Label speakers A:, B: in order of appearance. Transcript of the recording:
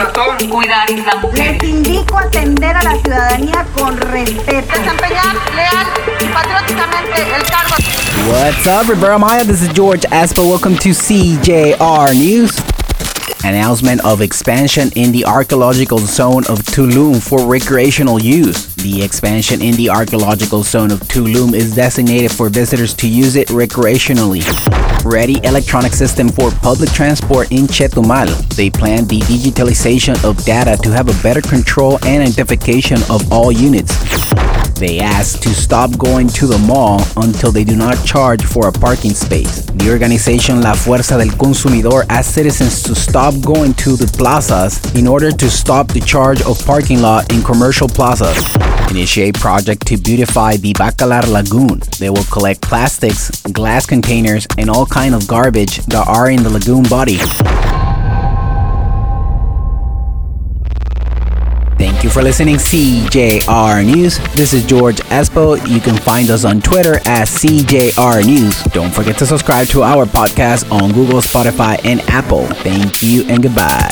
A: corazón cuidar la mujer.
B: Les indico atender a la ciudadanía con respeto.
C: Desempeñar leal y patrióticamente el cargo.
D: What's up, Rivera Maya? This is George Asper. Welcome to CJR News. Announcement of expansion in the archaeological zone of Tulum for recreational use. The expansion in the archaeological zone of Tulum is designated for visitors to use it recreationally. Ready electronic system for public transport in Chetumal. They plan the digitalization of data to have a better control and identification of all units. They asked to stop going to the mall until they do not charge for a parking space. The organization La Fuerza del Consumidor asked citizens to stop going to the plazas in order to stop the charge of parking lot in commercial plazas. Initiate project to beautify the Bacalar Lagoon. They will collect plastics, glass containers, and all kind of garbage that are in the lagoon body. Thank you for listening, CJR News. This is George Espo. You can find us on Twitter at CJR News. Don't forget to subscribe to our podcast on Google, Spotify, and Apple. Thank you and goodbye.